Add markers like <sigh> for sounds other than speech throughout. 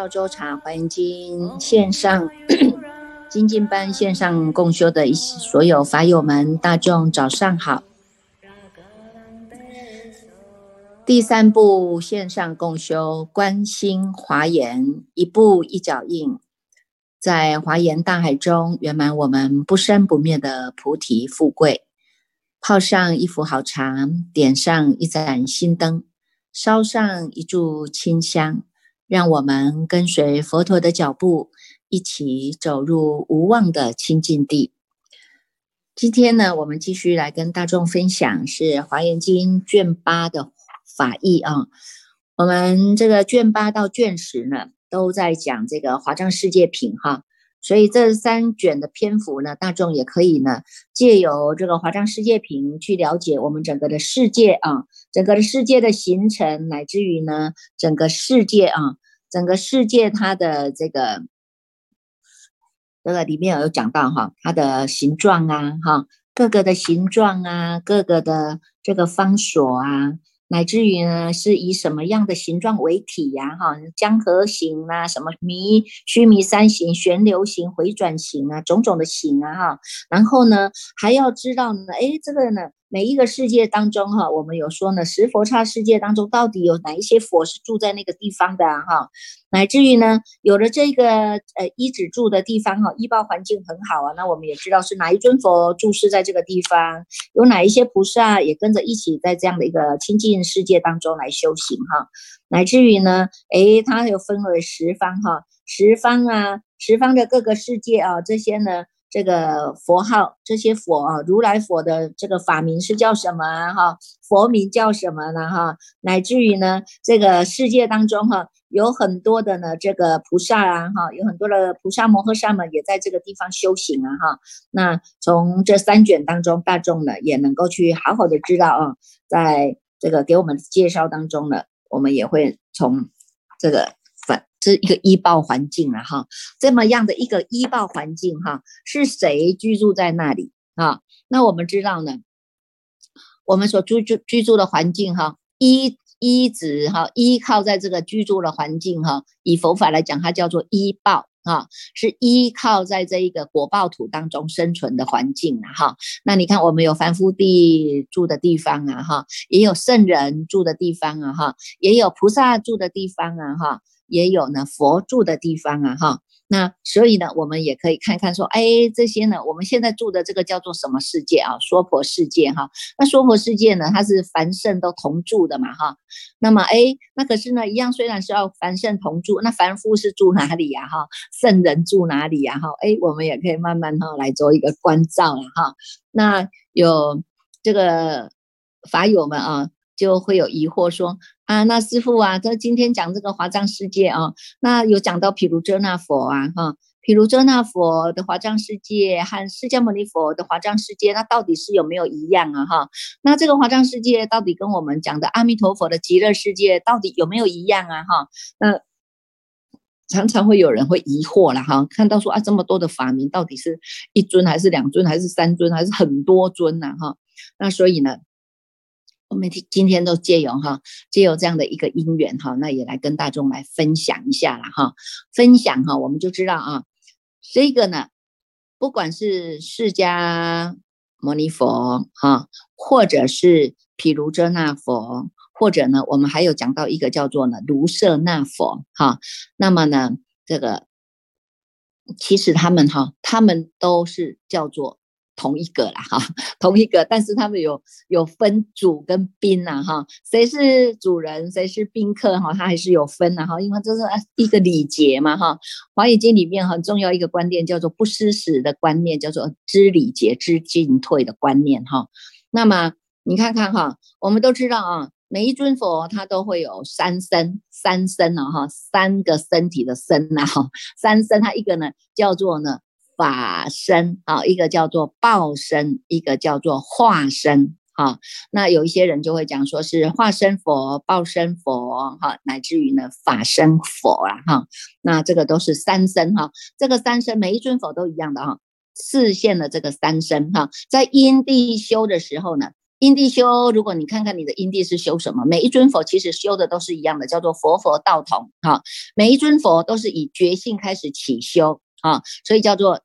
我们赵州茶华严经线上 <clears throat> 精进班线上共修的一所有法友们，大众早上好。第三步线上共修，观心华严，一步一脚印，在华严大海中圆满我们不生不灭的菩提富贵。泡上一壶好茶，点上一盏心灯，烧上一炷清香，让我们跟随佛陀的脚步，一起走入无望的清净地。今天呢，我们继续来跟大众分享是《华严经》卷八的法义啊。我们这个卷八到卷十呢，都在讲这个华藏世界品哈。所以这三卷的篇幅呢，大众也可以呢，借由这个华章世界品去了解我们整个的世界啊，整个的世界的形成，乃至于呢，整个世界啊，整个世界它的这个这个里面有讲到哈，它的形状啊，哈，各个的形状啊，各个的这个方所啊。乃至于呢，是以什么样的形状为体呀？哈，江河形啊，什么迷须弥山形、旋流形、回转形啊，种种的形啊，哈。然后呢，还要知道呢，哎，这个呢。每一个世界当中，哈，我们有说呢，十佛刹世界当中到底有哪一些佛是住在那个地方的哈？乃至于呢，有了这个呃一指住的地方哈，医报环境很好啊，那我们也知道是哪一尊佛住世在这个地方，有哪一些菩萨也跟着一起在这样的一个清净世界当中来修行哈。乃至于呢，诶，它又分为十方哈，十方啊，十方的各个世界啊，这些呢。这个佛号，这些佛啊，如来佛的这个法名是叫什么啊哈？佛名叫什么呢哈？乃至于呢，这个世界当中哈，有很多的呢，这个菩萨啊哈，有很多的菩萨摩诃萨们也在这个地方修行啊哈。那从这三卷当中，大众呢也能够去好好的知道啊，在这个给我们介绍当中呢，我们也会从这个。是一个医报环境了哈，这么样的一个医报环境哈，是谁居住在那里啊？那我们知道呢，我们所居住居住的环境哈，依依止哈，依靠在这个居住的环境哈，以佛法来讲，它叫做医报啊，是依靠在这一个果报土当中生存的环境啊哈。那你看，我们有凡夫地住的地方啊哈，也有圣人住的地方啊哈，也有菩萨住的地方啊哈。也有呢，佛住的地方啊，哈，那所以呢，我们也可以看看说，哎，这些呢，我们现在住的这个叫做什么世界啊？娑婆世界哈。那娑婆世界呢，它是凡圣都同住的嘛，哈。那么，哎，那可是呢，一样虽然是要凡圣同住，那凡夫是住哪里呀？哈，圣人住哪里呀？哈，哎，我们也可以慢慢哈来做一个关照了哈。那有这个法友们啊。就会有疑惑说啊，那师傅啊，他今天讲这个华藏世界啊，那有讲到毗卢遮那佛啊，哈，毗卢遮那佛的华藏世界和释迦牟尼佛的华藏世界，那到底是有没有一样啊？哈，那这个华藏世界到底跟我们讲的阿弥陀佛的极乐世界到底有没有一样啊？哈，那常常会有人会疑惑了哈，看到说啊，这么多的法名，到底是一尊还是两尊还是三尊还是很多尊呢？哈，那所以呢？我们今今天都借由哈，借由这样的一个因缘哈，那也来跟大众来分享一下了哈。分享哈，我们就知道啊，这个呢，不管是释迦牟尼佛哈，或者是毗卢遮那佛，或者呢，我们还有讲到一个叫做呢卢舍那佛哈。那么呢，这个其实他们哈，他们都是叫做。同一个啦，哈，<laughs> 同一个，但是他们有有分主跟宾呐，哈，谁是主人，谁是宾客，哈，他还是有分的，哈，因为这是一个礼节嘛，哈，《华严经》里面很重要一个观念叫做不失时的观念，叫做知礼节、知进退的观念，哈。那么你看看哈，我们都知道啊，每一尊佛他都会有三身，三身啊，哈，三个身体的身呐，哈，三身，它一个呢叫做呢。法身啊，一个叫做报身，一个叫做化身哈。那有一些人就会讲说是化身佛、报身佛哈，乃至于呢法身佛啊哈。那这个都是三身哈。这个三身每一尊佛都一样的哈，视现了这个三身哈。在因地修的时候呢，因地修，如果你看看你的因地是修什么，每一尊佛其实修的都是一样的，叫做佛佛道同哈。每一尊佛都是以觉性开始起修啊，所以叫做。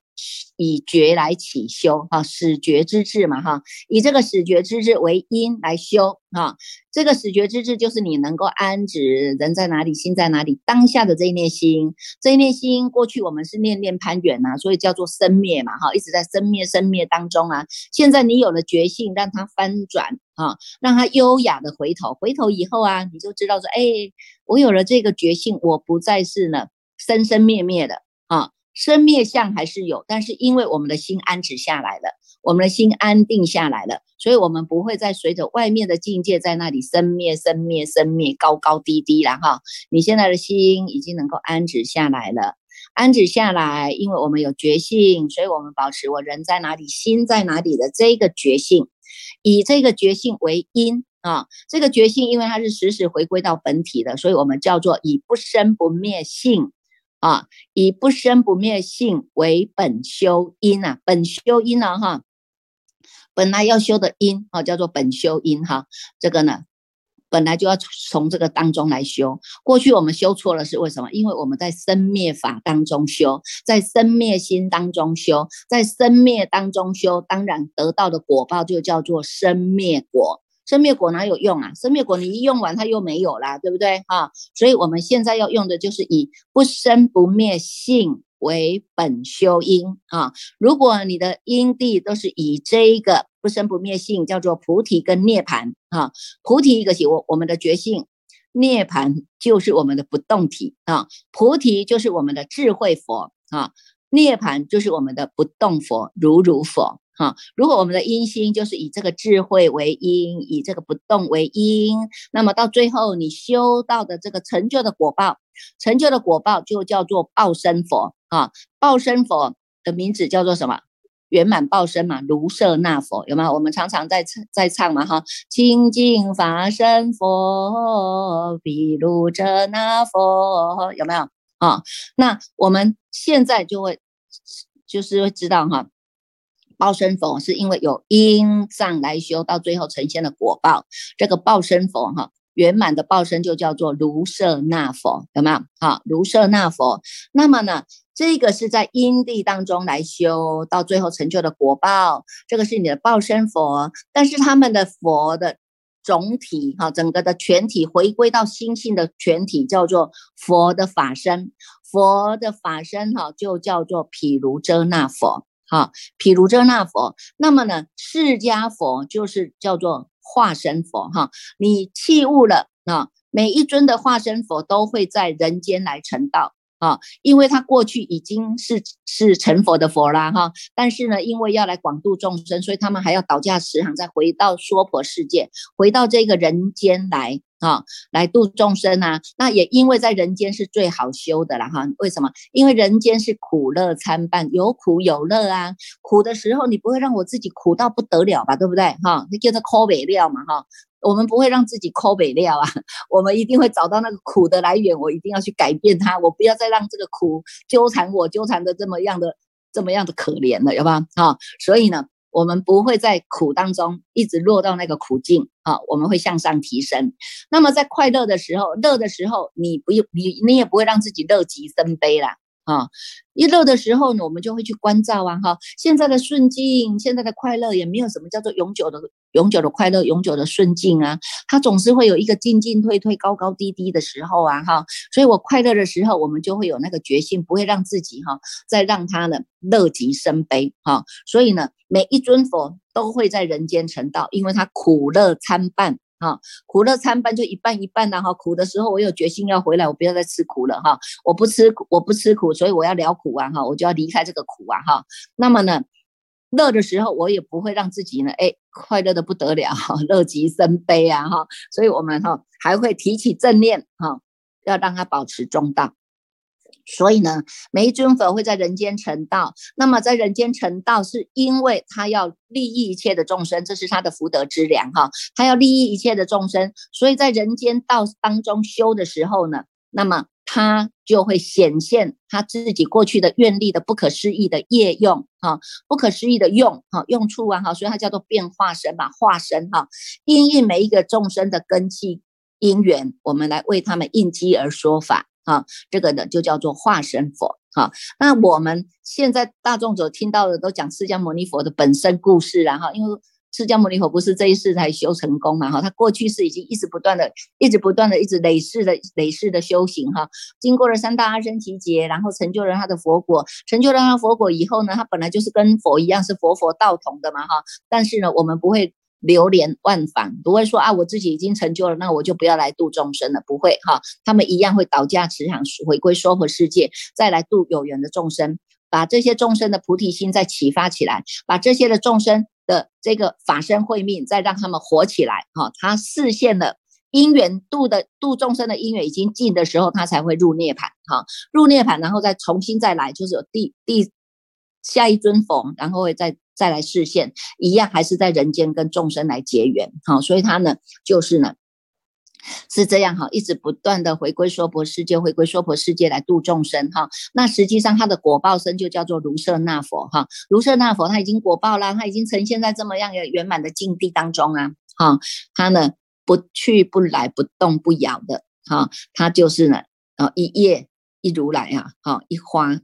以觉来起修，哈，始觉之智嘛，哈，以这个始觉之智为因来修，哈，这个始觉之智就是你能够安止人在哪里，心在哪里，当下的这一念心，这一念心，过去我们是念念攀缘呐，所以叫做生灭嘛，哈，一直在生灭生灭当中啊。现在你有了觉性，让它翻转，哈，让它优雅的回头，回头以后啊，你就知道说，哎，我有了这个觉性，我不再是呢生生灭灭的，啊。生灭相还是有，但是因为我们的心安止下来了，我们的心安定下来了，所以我们不会再随着外面的境界在那里生灭、生灭、生灭，高高低低了哈。你现在的心已经能够安止下来了，安止下来，因为我们有觉性，所以我们保持我人在哪里，心在哪里的这个觉性，以这个觉性为因啊，这个觉性因为它是时时回归到本体的，所以我们叫做以不生不灭性。啊，以不生不灭性为本修因啊，本修因呢，哈，本来要修的因啊，叫做本修因哈。这个呢，本来就要从这个当中来修。过去我们修错了是为什么？因为我们在生灭法当中修，在生灭心当中修，在生灭当中修，当然得到的果报就叫做生灭果。生灭果哪有用啊？生灭果你一用完它又没有啦，对不对哈？所以我们现在要用的就是以不生不灭性为本修因啊。如果你的因地都是以这一个不生不灭性，叫做菩提跟涅盘啊。菩提一个是我我们的觉性，涅盘就是我们的不动体啊。菩提就是我们的智慧佛啊，涅盘就是我们的不动佛，如如佛。哈，如果我们的因心就是以这个智慧为因，以这个不动为因，那么到最后你修到的这个成就的果报，成就的果报就叫做报身佛啊。报身佛的名字叫做什么？圆满报身嘛，卢舍那佛有没有？我们常常在在唱嘛哈，清净法身佛，比卢舍那佛有没有啊？那我们现在就会就是会知道哈。报身佛是因为有因障来修，到最后呈现了果报。这个报身佛哈，圆满的报身就叫做卢舍那佛，有没有？好，卢舍那佛。那么呢，这个是在因地当中来修，到最后成就的果报。这个是你的报身佛，但是他们的佛的总体哈，整个的全体回归到心性的全体，叫做佛的法身。佛的法身哈，就叫做毗卢遮那佛。好，譬如遮那佛，那么呢，释迦佛就是叫做化身佛哈。你弃悟了啊，每一尊的化身佛都会在人间来成道啊，因为他过去已经是是成佛的佛啦哈。但是呢，因为要来广度众生，所以他们还要倒驾慈航，再回到娑婆世界，回到这个人间来。啊，来度众生啊！那也因为在人间是最好修的了哈。为什么？因为人间是苦乐参半，有苦有乐啊。苦的时候，你不会让我自己苦到不得了吧？对不对？哈，你叫做抠北料嘛哈。我们不会让自己抠北料啊，我们一定会找到那个苦的来源，我一定要去改变它，我不要再让这个苦纠缠我，纠缠的这么样的这么样的可怜了，有吧？哈，所以呢。我们不会在苦当中一直落到那个苦境啊，我们会向上提升。那么在快乐的时候，乐的时候，你不用你你也不会让自己乐极生悲啦。啊，一乐的时候呢，我们就会去关照啊，哈，现在的顺境，现在的快乐，也没有什么叫做永久的、永久的快乐、永久的顺境啊，它总是会有一个进进退退、高高低低的时候啊，哈，所以我快乐的时候，我们就会有那个决心，不会让自己哈再让他呢乐极生悲，哈，所以呢，每一尊佛都会在人间成道，因为他苦乐参半。哈，苦乐参半就一半一半的哈。苦的时候我有决心要回来，我不要再吃苦了哈。我不吃苦，我不吃苦，所以我要了苦啊哈，我就要离开这个苦啊哈。那么呢，乐的时候我也不会让自己呢，哎，快乐的不得了，乐极生悲啊哈。所以我们哈还会提起正念哈，要让它保持中道。所以呢，每一尊佛会在人间成道。那么在人间成道，是因为他要利益一切的众生，这是他的福德之良哈。他要利益一切的众生，所以在人间道当中修的时候呢，那么他就会显现他自己过去的愿力的不可思议的业用哈，不可思议的用哈用处啊哈，所以它叫做变化身嘛，化身哈，因应每一个众生的根器因缘，我们来为他们应机而说法哈，这个呢就叫做化身佛哈。那我们现在大众所听到的都讲释迦牟尼佛的本身故事然后因为。释迦牟尼佛不是这一世才修成功嘛？哈，他过去是已经一直不断的、一直不断的、一直累世的、累世的修行哈。经过了三大阿僧祇劫，然后成就了他的佛果。成就了他佛果以后呢，他本来就是跟佛一样是佛佛道同的嘛哈。但是呢，我们不会流连忘返，不会说啊，我自己已经成就了，那我就不要来度众生了，不会哈。他们一样会倒驾慈航，回归娑婆世界，再来度有缘的众生，把这些众生的菩提心再启发起来，把这些的众生。的这个法身慧命，再让他们活起来哈，他视线的因缘度的度众生的因缘已经尽的时候，他才会入涅盘哈，入涅盘，然后再重新再来，就是第第下一尊佛，然后会再再来视线，一样还是在人间跟众生来结缘哈，所以他呢就是呢。是这样哈，一直不断的回归娑婆世界，回归娑婆世界来度众生哈。那实际上他的果报身就叫做卢舍那佛哈，卢舍那佛他已经果报啦，他已经呈现在这么样的圆满的境地当中啊哈。他呢不去不来不动不摇的哈，他就是呢啊一叶一如来啊，哈一花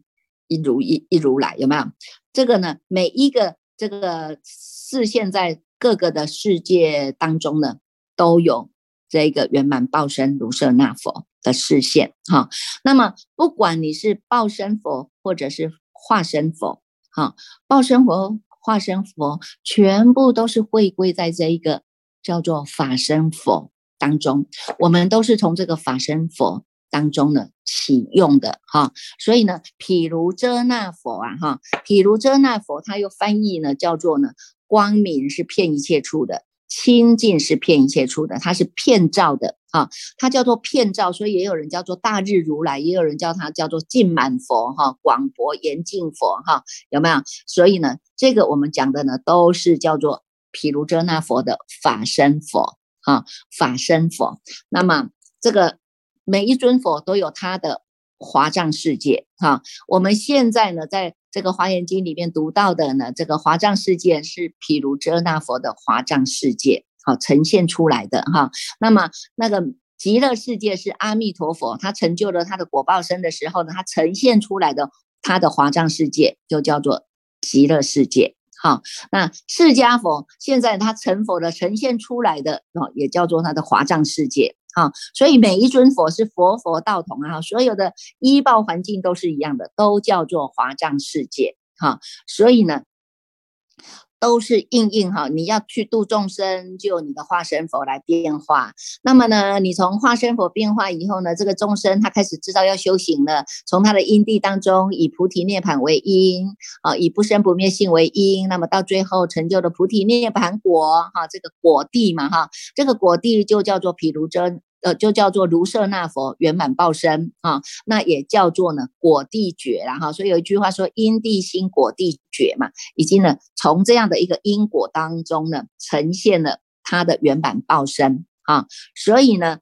一如一一如来有没有？这个呢每一个这个视现在各个的世界当中呢都有。这一个圆满报身卢舍那佛的视线，哈，那么不管你是报身佛或者是化身佛，哈，报身佛、化身佛全部都是会归在这一个叫做法身佛当中，我们都是从这个法身佛当中呢启用的，哈，所以呢，譬如遮那佛啊，哈，譬如遮那佛，它又翻译呢叫做呢光明是遍一切处的。清净是骗一切处的，它是骗照的啊，它叫做骗照，所以也有人叫做大日如来，也有人叫它叫做净满佛哈，广博严净佛哈，有没有？所以呢，这个我们讲的呢，都是叫做毗卢遮那佛的法身佛哈，法身佛。那么这个每一尊佛都有他的华藏世界哈，我们现在呢在。这个华严经里面读到的呢，这个华藏世界是毗卢遮那佛的华藏世界，好呈现出来的哈。那么那个极乐世界是阿弥陀佛，他成就了他的果报身的时候呢，他呈现出来的他的华藏世界就叫做极乐世界。好，那释迦佛现在他成佛的呈现出来的哦，也叫做他的华藏世界。啊，所以每一尊佛是佛佛道同啊，所有的医报环境都是一样的，都叫做华藏世界。哈，所以呢，都是应应哈，你要去度众生，就你的化身佛来变化。那么呢，你从化身佛变化以后呢，这个众生他开始知道要修行了，从他的因地当中以菩提涅盘为因啊，以不生不灭性为因，那么到最后成就的菩提涅盘果哈，这个果地嘛哈，这个果地就叫做毗卢遮。呃，就叫做卢舍那佛圆满报身啊，那也叫做呢果地觉然后，所以有一句话说因地心果地觉嘛，已经呢从这样的一个因果当中呢呈现了他的圆满报身啊，所以呢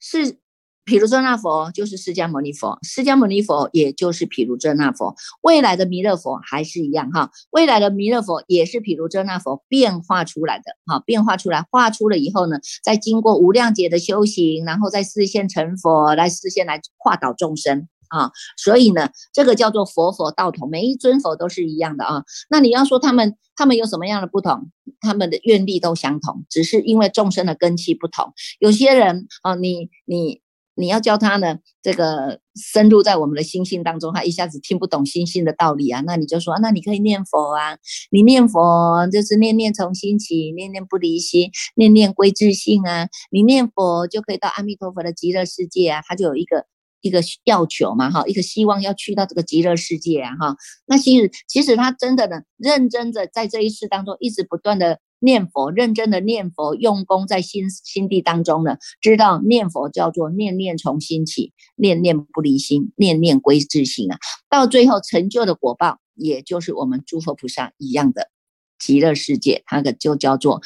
是。毗卢遮那佛就是释迦牟尼佛，释迦牟尼佛也就是毗卢遮那佛，未来的弥勒佛还是一样哈，未来的弥勒佛也是毗卢遮那佛变化出来的哈，变化出来，画出了以后呢，再经过无量劫的修行，然后再视现成佛，来视现来化导众生啊，所以呢，这个叫做佛佛道同，每一尊佛都是一样的啊。那你要说他们他们有什么样的不同？他们的愿力都相同，只是因为众生的根器不同，有些人啊，你你。你要教他呢，这个深入在我们的心性当中，他一下子听不懂心性的道理啊。那你就说，那你可以念佛啊，你念佛就是念念从心起，念念不离心，念念归自性啊。你念佛就可以到阿弥陀佛的极乐世界啊，他就有一个一个要求嘛，哈，一个希望要去到这个极乐世界啊，哈。那其实其实他真的呢，认真的在这一世当中一直不断的。念佛，认真的念佛，用功在心心地当中呢，知道念佛叫做念念从心起，念念不离心，念念归自性啊。到最后成就的果报，也就是我们诸佛菩萨一样的极乐世界，它的就叫做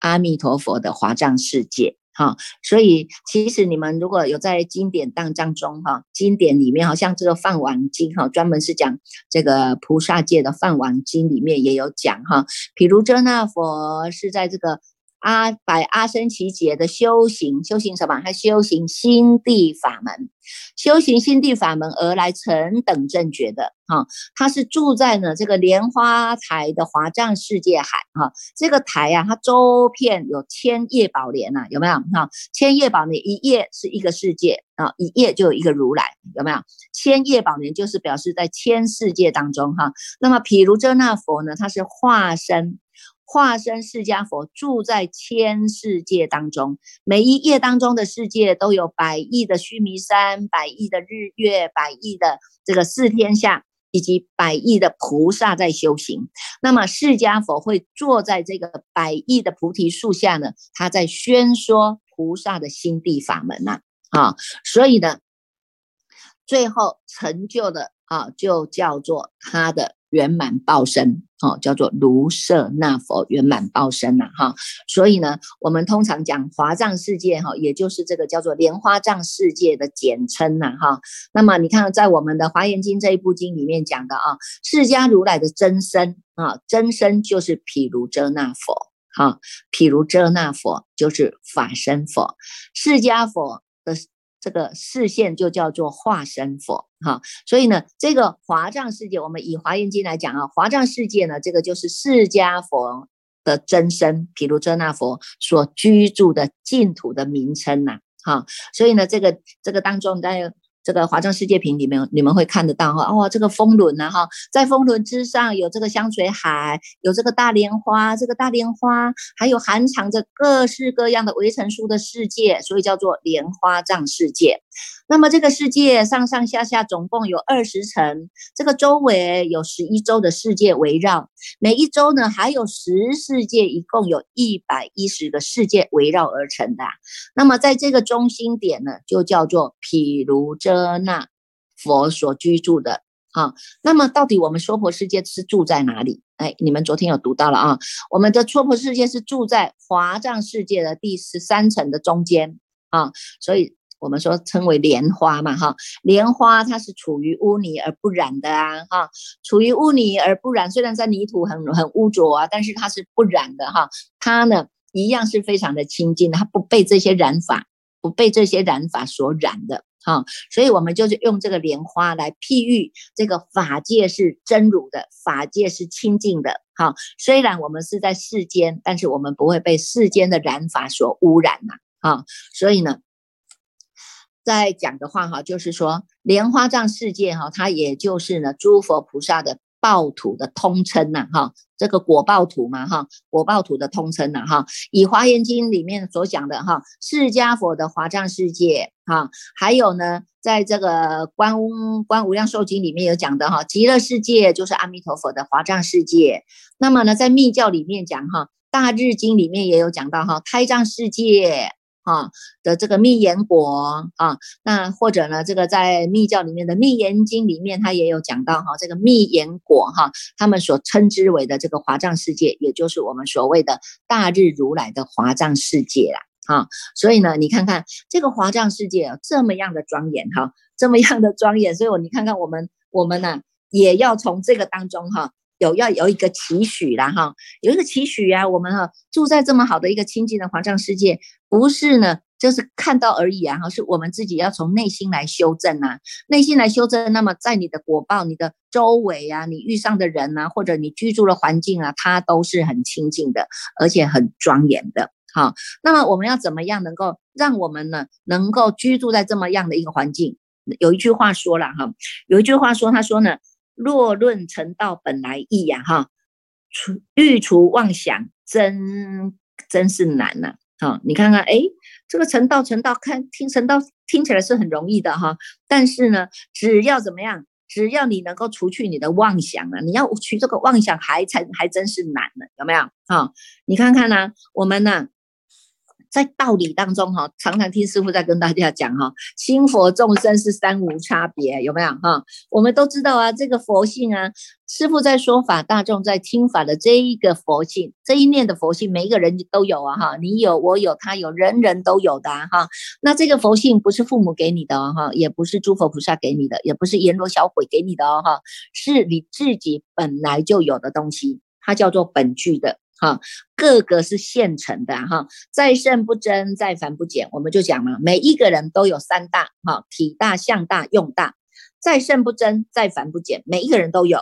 阿弥陀佛的华藏世界哈，所以其实你们如果有在经典当当中哈，经典里面好像这个《饭碗经》哈，专门是讲这个菩萨界的《饭碗经》里面也有讲哈，譬如遮那佛是在这个。阿百阿僧祇劫的修行，修行什么？他修行心地法门，修行心地法门而来成等正觉的哈。他是住在呢这个莲花台的华藏世界海哈。这个台呀，它周遍有千叶宝莲呐，有没有哈？千叶宝莲一叶是一个世界啊，一叶就有一个如来，有没有？千叶宝莲就是表示在千世界当中哈。那么譬如遮那佛呢，他是化身。化身释迦佛住在千世界当中，每一页当中的世界都有百亿的须弥山、百亿的日月、百亿的这个四天下，以及百亿的菩萨在修行。那么释迦佛会坐在这个百亿的菩提树下呢？他在宣说菩萨的心地法门呐，啊，所以呢，最后成就的啊，就叫做他的。圆满报身，哦，叫做卢舍那佛圆满报身呐，哈，所以呢，我们通常讲华藏世界，哈，也就是这个叫做莲花藏世界的简称呐，哈。那么你看，在我们的华严经这一部经里面讲的啊，释迦如来的真身啊，真身就是毗卢遮那佛，哈，毗卢遮那佛就是法身佛，释迦佛的。这个视线就叫做化身佛哈，所以呢，这个华藏世界，我们以华严经来讲啊，华藏世界呢，这个就是释迦佛的真身，毗卢遮那佛所居住的净土的名称呐，哈，所以呢，这个这个当中在。这个华藏世界瓶里面，你们会看得到哈，哦，这个风轮呐哈，在风轮之上有这个香水海，有这个大莲花，这个大莲花还有含藏着各式各样的维城书的世界，所以叫做莲花藏世界。那么这个世界上上下下总共有二十层，这个周围有十一周的世界围绕，每一周呢还有十世界，一共有一百一十个世界围绕而成的。那么在这个中心点呢，就叫做毗卢遮那佛所居住的。啊，那么到底我们娑婆世界是住在哪里？哎，你们昨天有读到了啊，我们的娑婆世界是住在华藏世界的第十三层的中间啊，所以。我们说称为莲花嘛，哈，莲花它是处于污泥而不染的啊，哈，处于污泥而不染，虽然在泥土很很污浊啊，但是它是不染的哈，它呢一样是非常的清净，它不被这些染法，不被这些染法所染的，哈，所以我们就是用这个莲花来譬喻这个法界是真如的，法界是清净的，哈，虽然我们是在世间，但是我们不会被世间的染法所污染呐，啊，所以呢。在讲的话哈，就是说莲花藏世界哈，它也就是呢诸佛菩萨的报土的通称呐哈，这个果报土嘛哈，果报土的通称呐哈。以华严经里面所讲的哈，释迦佛的华藏世界哈，还有呢，在这个观观无量寿经里面有讲的哈，极乐世界就是阿弥陀佛的华藏世界。那么呢，在密教里面讲哈，大日经里面也有讲到哈，胎藏世界。啊的这个密言果啊，那或者呢，这个在密教里面的密言经里面，它也有讲到哈，这个密言果哈，他们所称之为的这个华藏世界，也就是我们所谓的大日如来的华藏世界啦。哈，所以呢，你看看这个华藏世界这么样的庄严哈，这么样的庄严，所以我你看看我们我们呢，也要从这个当中哈。有要有一个期许啦，哈，有一个期许呀。我们哈住在这么好的一个清净的华藏世界，不是呢，就是看到而已啊，哈，是我们自己要从内心来修正呐，内心来修正。那么在你的果报、你的周围啊，你遇上的人啊，或者你居住的环境啊，它都是很清净的，而且很庄严的，哈。那么我们要怎么样能够让我们呢，能够居住在这么样的一个环境？有一句话说了哈，有一句话说，他说呢。若论成道本来易呀，哈，除欲除妄想，真真是难呐，哈，你看看，哎，这个成道成道，看听成道听起来是很容易的哈，但是呢，只要怎么样，只要你能够除去你的妄想啊，你要除这个妄想，还才还真是难呢，有没有？哈，你看看呢，我们呢，在道理当中哈，常常听师傅在跟大家讲哈，心佛众生是三无差别，有没有哈？我们都知道啊，这个佛性啊，师傅在说法，大众在听法的这一个佛性，这一念的佛性，每一个人都有啊哈，你有，我有，他有，人人都有的哈。那这个佛性不是父母给你的哈，也不是诸佛菩萨给你的，也不是阎罗小鬼给你的哦哈，是你自己本来就有的东西，它叫做本具的。哈，各个是现成的哈，再圣不增，再繁不减。我们就讲了，每一个人都有三大哈，体大、相大、用大，再圣不增，再繁不减，每一个人都有。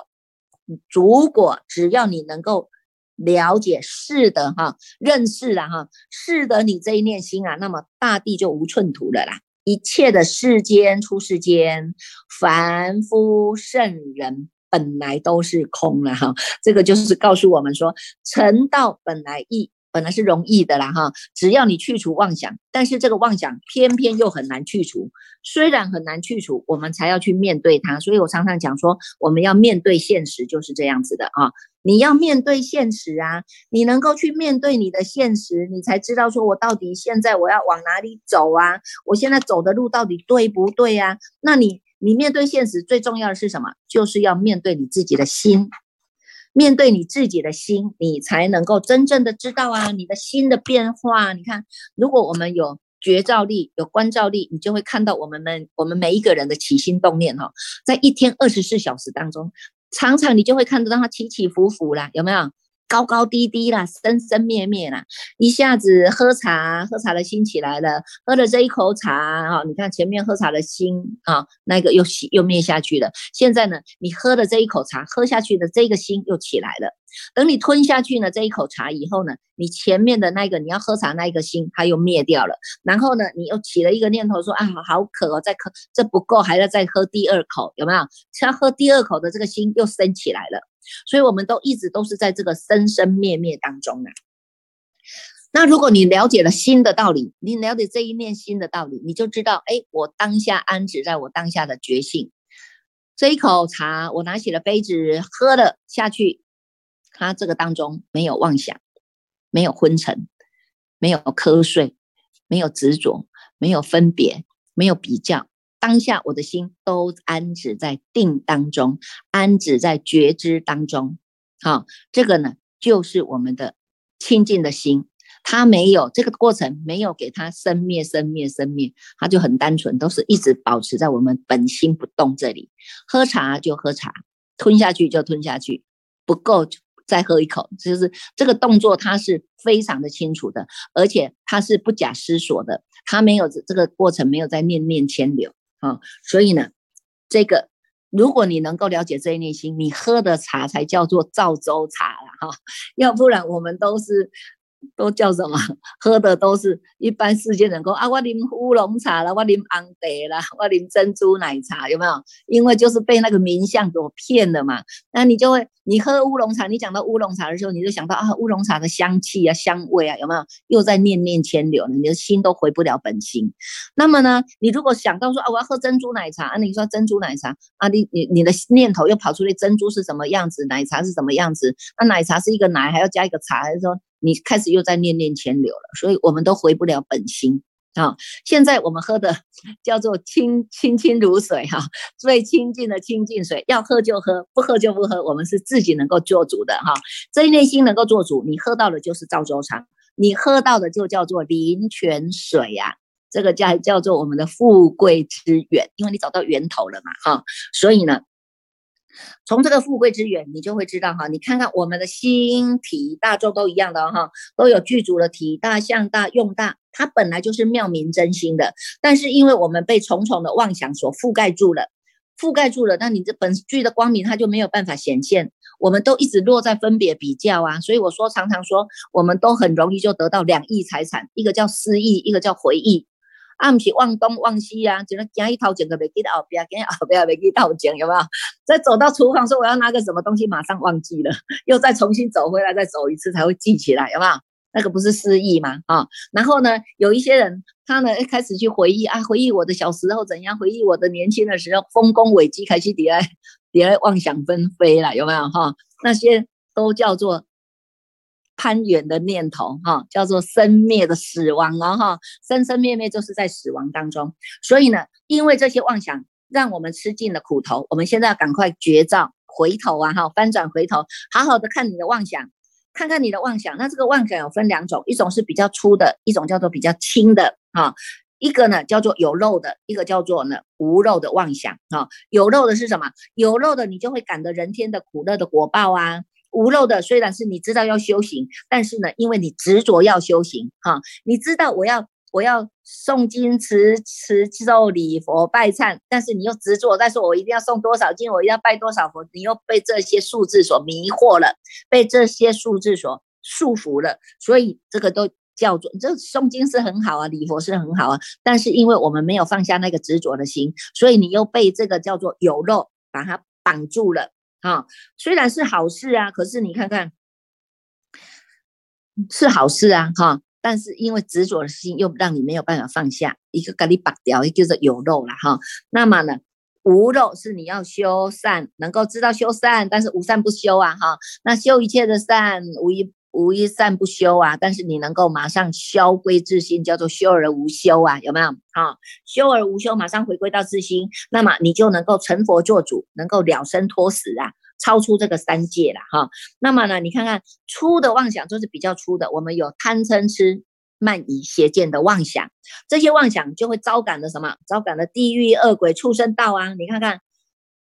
如果只要你能够了解是的哈，认识了哈，是的，你这一念心啊，那么大地就无寸土了啦。一切的世间出世间，凡夫圣人。本来都是空了哈，这个就是告诉我们说，成道本来易，本来是容易的啦哈。只要你去除妄想，但是这个妄想偏偏又很难去除。虽然很难去除，我们才要去面对它。所以我常常讲说，我们要面对现实，就是这样子的啊。你要面对现实啊，你能够去面对你的现实，你才知道说我到底现在我要往哪里走啊？我现在走的路到底对不对啊？那你。你面对现实最重要的是什么？就是要面对你自己的心，面对你自己的心，你才能够真正的知道啊，你的心的变化。你看，如果我们有觉照力、有观照力，你就会看到我们们我们每一个人的起心动念哈，在一天二十四小时当中，常常你就会看得到它起起伏伏啦，有没有？高高低低啦，生生灭灭啦，一下子喝茶，喝茶的心起来了，喝了这一口茶啊，你看前面喝茶的心啊，那个又起又灭下去了。现在呢，你喝的这一口茶，喝下去的这个心又起来了。等你吞下去呢这一口茶以后呢，你前面的那个你要喝茶那一个心，它又灭掉了。然后呢，你又起了一个念头说啊，好渴哦，再喝这不够，还要再喝第二口，有没有？要喝第二口的这个心又升起来了。所以，我们都一直都是在这个生生灭灭当中啊。那如果你了解了心的道理，你了解这一念心的道理，你就知道，哎，我当下安止在我当下的觉性。这一口茶，我拿起了杯子喝了下去，他这个当中没有妄想，没有昏沉，没有瞌睡，没有执着，没有分别，没有比较。当下我的心都安止在定当中，安止在觉知当中。好，这个呢就是我们的清净的心，它没有这个过程，没有给它生灭、生灭、生灭，它就很单纯，都是一直保持在我们本心不动这里。喝茶就喝茶，吞下去就吞下去，不够再喝一口，就是这个动作，它是非常的清楚的，而且它是不假思索的，它没有这个过程，没有在念念牵流。啊，所以呢，这个如果你能够了解这一内心，你喝的茶才叫做赵州茶了哈，要不然我们都是。都叫什么？<laughs> 喝的都是一般世间人说啊，我啉乌龙茶了，我啉安德了，我啉珍珠奶茶，有没有？因为就是被那个名相所骗了嘛。那你就会，你喝乌龙茶，你讲到乌龙茶的时候，你就想到啊，乌龙茶的香气啊，香味啊，有没有？又在念念牵流了？你的心都回不了本心。那么呢，你如果想到说啊，我要喝珍珠奶茶啊，你说珍珠奶茶啊，你你你的念头又跑出来，珍珠是什么样子？奶茶是什么样子？那奶茶是一个奶，还要加一个茶，还是说？你开始又在念念牵流了，所以我们都回不了本心啊！现在我们喝的叫做清清清如水哈，最清净的清净水，要喝就喝，不喝就不喝。我们是自己能够做主的哈，这一内心能够做主，你喝到的就是赵州茶，你喝到的就叫做灵泉水呀，这个叫叫做我们的富贵之源，因为你找到源头了嘛哈，所以呢。从这个富贵之源，你就会知道哈，你看看我们的心体大众都一样的哈，都有具足的体大、相大、用大，它本来就是妙明真心的。但是因为我们被重重的妄想所覆盖住了，覆盖住了，那你这本具的光明它就没有办法显现。我们都一直落在分别比较啊，所以我说常常说，我们都很容易就得到两亿财产，一个叫失忆，一个叫回忆。啊，不是忘东忘西啊，只能行一头前个袂记得后边，行 <laughs> 后边袂记头前，有没有？再走到厨房说我要拿个什么东西，马上忘记了，<laughs> 又再重新走回来，再走一次才会记起来，有没有？那个不是失忆吗？啊，然后呢，有一些人他呢一开始去回忆啊，回忆我的小时候怎样，回忆我的年轻的时候，丰功伟绩，开始底下底下妄想纷飞了，有没有？哈，那些都叫做攀援的念头哈，叫做生灭的死亡哦哈，生生灭灭就是在死亡当中。所以呢，因为这些妄想让我们吃尽了苦头，我们现在要赶快绝招，回头啊哈，翻转回头，好好的看你的妄想，看看你的妄想。那这个妄想有分两种，一种是比较粗的，一种叫做比较轻的哈。一个呢叫做有肉的，一个叫做呢无肉的妄想啊。有肉的是什么？有肉的你就会感得人天的苦乐的果报啊。无肉的虽然是你知道要修行，但是呢，因为你执着要修行哈，你知道我要我要诵经持持咒礼佛拜忏，但是你又执着在说我一定要诵多少经，我一定要拜多少佛，你又被这些数字所迷惑了，被这些数字所束缚了，所以这个都。叫做这诵经是很好啊，礼佛是很好啊，但是因为我们没有放下那个执着的心，所以你又被这个叫做有肉把它绑住了啊。虽然是好事啊，可是你看看是好事啊哈，但是因为执着的心又让你没有办法放下，一个给你拔掉，也就是有肉了哈。那么呢，无肉是你要修善，能够知道修善，但是无善不修啊哈。那修一切的善，无一。无一善不修啊，但是你能够马上消归自心，叫做修而无修啊，有没有？啊，修而无修，马上回归到自心，那么你就能够成佛做主，能够了生脱死啊，超出这个三界了哈。那么呢，你看看粗的妄想就是比较粗的，我们有贪嗔痴慢疑邪见的妄想，这些妄想就会招感的什么？招感的地狱恶鬼畜生道啊！你看看，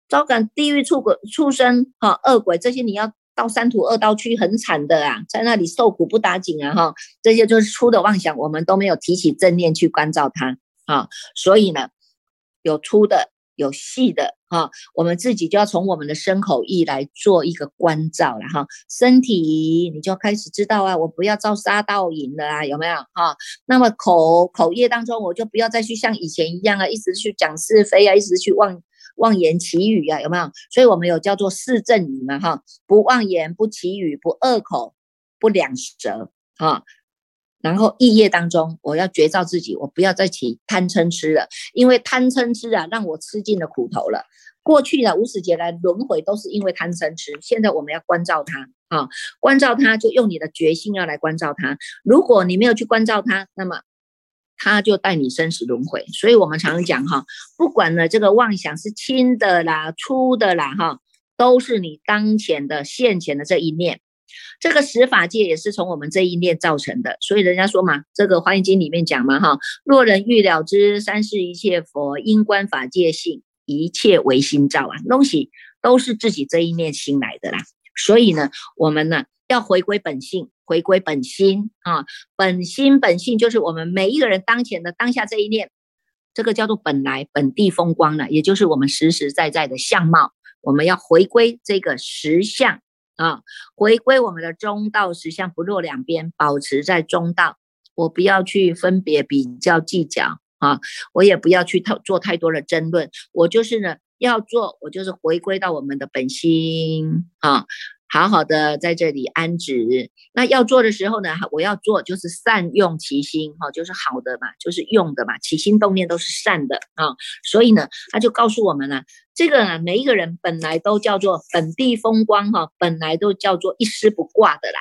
招感地狱畜鬼畜生哈恶鬼这些你要。到三途二道去很惨的啊，在那里受苦不打紧啊哈，这些就是粗的妄想，我们都没有提起正念去关照它啊，所以呢，有粗的有细的哈，我们自己就要从我们的身口意来做一个关照了哈。身体你就开始知道啊，我不要造杀盗淫了啊，有没有哈？那么口口业当中，我就不要再去像以前一样啊，一直去讲是非啊，一直去妄。妄言其语啊，有没有？所以我们有叫做四正语嘛，哈，不妄言，不绮语，不恶口，不两舌，哈。然后意业当中，我要觉照自己，我不要再起贪嗔痴了，因为贪嗔痴啊，让我吃尽了苦头了。过去的无始劫来轮回都是因为贪嗔痴，现在我们要关照它啊，关照它就用你的决心要来关照它。如果你没有去关照它，那么。他就带你生死轮回，所以我们常常讲哈，不管呢这个妄想是轻的啦、粗的啦哈，都是你当前的现前的这一念，这个十法界也是从我们这一念造成的。所以人家说嘛，这个《华严经》里面讲嘛哈，若人欲了知三世一切佛因观法界性，一切唯心造啊，东西都是自己这一念心来的啦。所以呢，我们呢要回归本性。回归本心啊，本心本性就是我们每一个人当前的当下这一念，这个叫做本来本地风光了，也就是我们实实在在的相貌。我们要回归这个实相啊，回归我们的中道实相，不落两边，保持在中道。我不要去分别比较计较啊，我也不要去太做太多的争论。我就是呢，要做，我就是回归到我们的本心啊。好好的在这里安止。那要做的时候呢，我要做就是善用其心，哈，就是好的嘛，就是用的嘛，起心动念都是善的啊。所以呢，他就告诉我们了，这个呢，每一个人本来都叫做本地风光，哈，本来都叫做一丝不挂的啦，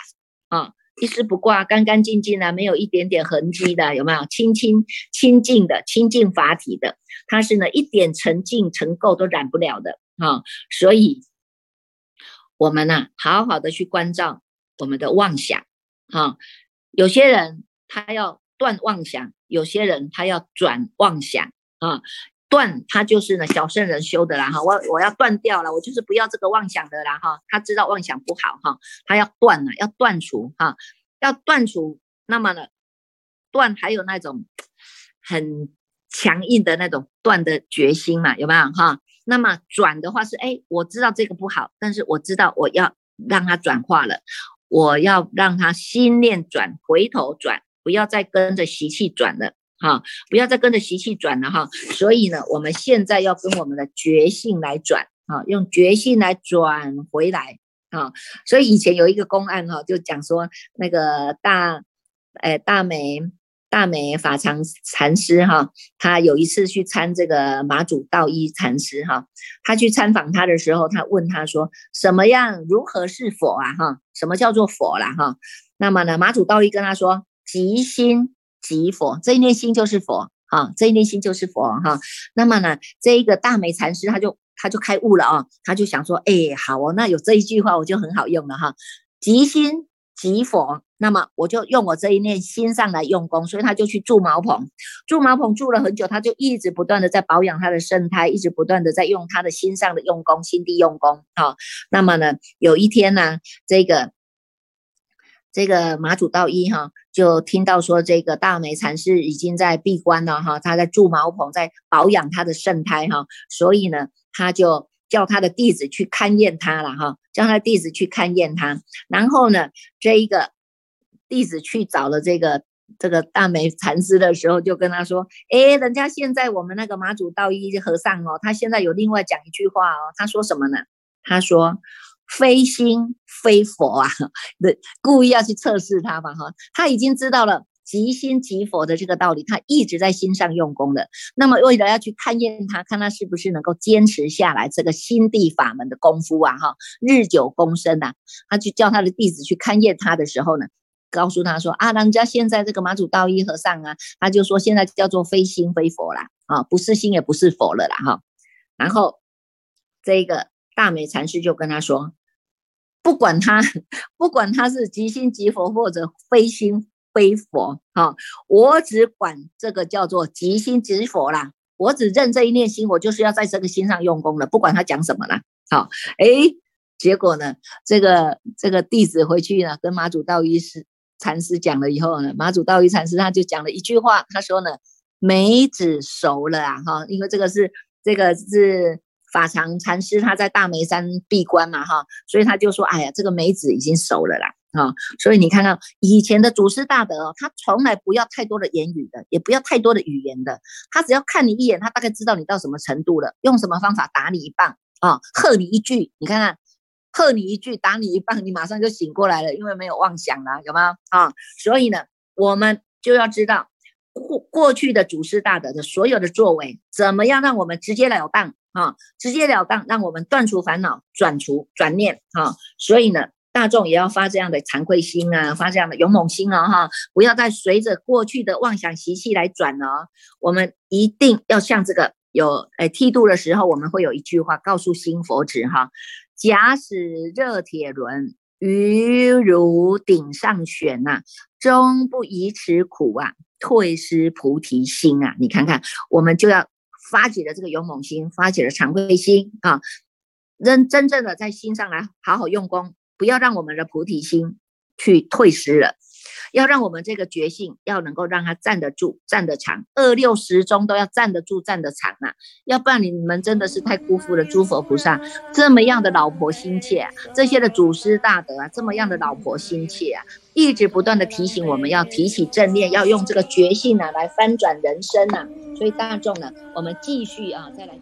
啊，一丝不挂，干干净净的，没有一点点痕迹的，有没有？清清清净的，清净法体的，它是呢一点沉净尘垢都染不了的啊。所以。我们呢，好好的去关照我们的妄想，哈，有些人他要断妄想，有些人他要转妄想，啊，断他就是呢小圣人修的啦，哈，我我要断掉了，我就是不要这个妄想的啦，哈，他知道妄想不好，哈，他要断了，要断除，哈，要断除，那么呢，断还有那种很强硬的那种断的决心嘛，有没有，哈？那么转的话是，哎，我知道这个不好，但是我知道我要让它转化了，我要让它心念转，回头转，不要再跟着习气转了，哈，不要再跟着习气转了，哈。所以呢，我们现在要跟我们的觉性来转，啊，用觉性来转回来，啊。所以以前有一个公案，哈，就讲说那个大，哎，大美。大美法常禅师哈，他有一次去参这个马祖道一禅师哈，他去参访他的时候，他问他说：“什么样如何是佛啊？哈，什么叫做佛啦？哈？”那么呢，马祖道一跟他说：“即心即佛，这一念心就是佛，哈，这一念心就是佛，哈。”那么呢，这一个大美禅师他就他就开悟了啊，他就想说：“哎，好哦，那有这一句话我就很好用了哈，即心。”即佛，那么我就用我这一念心上来用功，所以他就去住茅棚，住茅棚住了很久，他就一直不断的在保养他的身胎，一直不断的在用他的心上的用功，心地用功啊。那么呢，有一天呢，这个这个马祖道一哈，就听到说这个大美禅师已经在闭关了哈，他在住茅棚，在保养他的圣胎哈，所以呢，他就。叫他的弟子去勘验他了哈，叫他的弟子去勘验他，然后呢，这一个弟子去找了这个这个大美禅师的时候，就跟他说：“哎，人家现在我们那个马祖道一和尚哦，他现在有另外讲一句话哦，他说什么呢？他说：非心非佛啊，<laughs> 故意要去测试他吧哈，他已经知道了。”即心即佛的这个道理，他一直在心上用功的。那么，为了要去看验他，看他是不是能够坚持下来这个心地法门的功夫啊，哈，日久功深呐。他去叫他的弟子去看验他的时候呢，告诉他说啊，人家现在这个马祖道一和尚啊，他就说现在叫做非心非佛啦，啊，不是心也不是佛了啦，哈。然后这个大美禅师就跟他说，不管他，<laughs> 不管他是即心即佛或者非心。非佛哈，我只管这个叫做即心即佛啦，我只认这一念心，我就是要在这个心上用功了，不管他讲什么啦。好，哎，结果呢，这个这个弟子回去呢，跟马祖道一师禅师讲了以后呢，马祖道一禅师他就讲了一句话，他说呢，梅子熟了啊，哈，因为这个是这个是法常禅师他在大梅山闭关嘛，哈，所以他就说，哎呀，这个梅子已经熟了啦。啊，所以你看看以前的祖师大德哦，他从来不要太多的言语的，也不要太多的语言的，他只要看你一眼，他大概知道你到什么程度了，用什么方法打你一棒啊，喝你一句，你看看，喝你一句，打你一棒，你马上就醒过来了，因为没有妄想了，有吗？啊，所以呢，我们就要知道过过去的祖师大德的所有的作为，怎么样让我们直截了当啊，直截了当，让我们断除烦恼，转除转念啊，所以呢。大众也要发这样的惭愧心啊，发这样的勇猛心啊，哈，不要再随着过去的妄想习气来转了。我们一定要像这个有诶剃度的时候，我们会有一句话告诉新佛子哈：假使热铁轮，于如顶上悬呐，终不以此苦啊，退失菩提心啊。你看看，我们就要发起了这个勇猛心，发起了惭愧心啊，真真正的在心上来好好用功。不要让我们的菩提心去退失了，要让我们这个觉性要能够让它站得住、站得长，二六十中都要站得住、站得长啊！要不然你们真的是太辜负了诸佛菩萨这么样的老婆心切，这些的祖师大德啊，这么样的老婆心切啊，一直不断的提醒我们要提起正念，要用这个觉性啊来翻转人生呐。所以大众呢，我们继续啊，再来。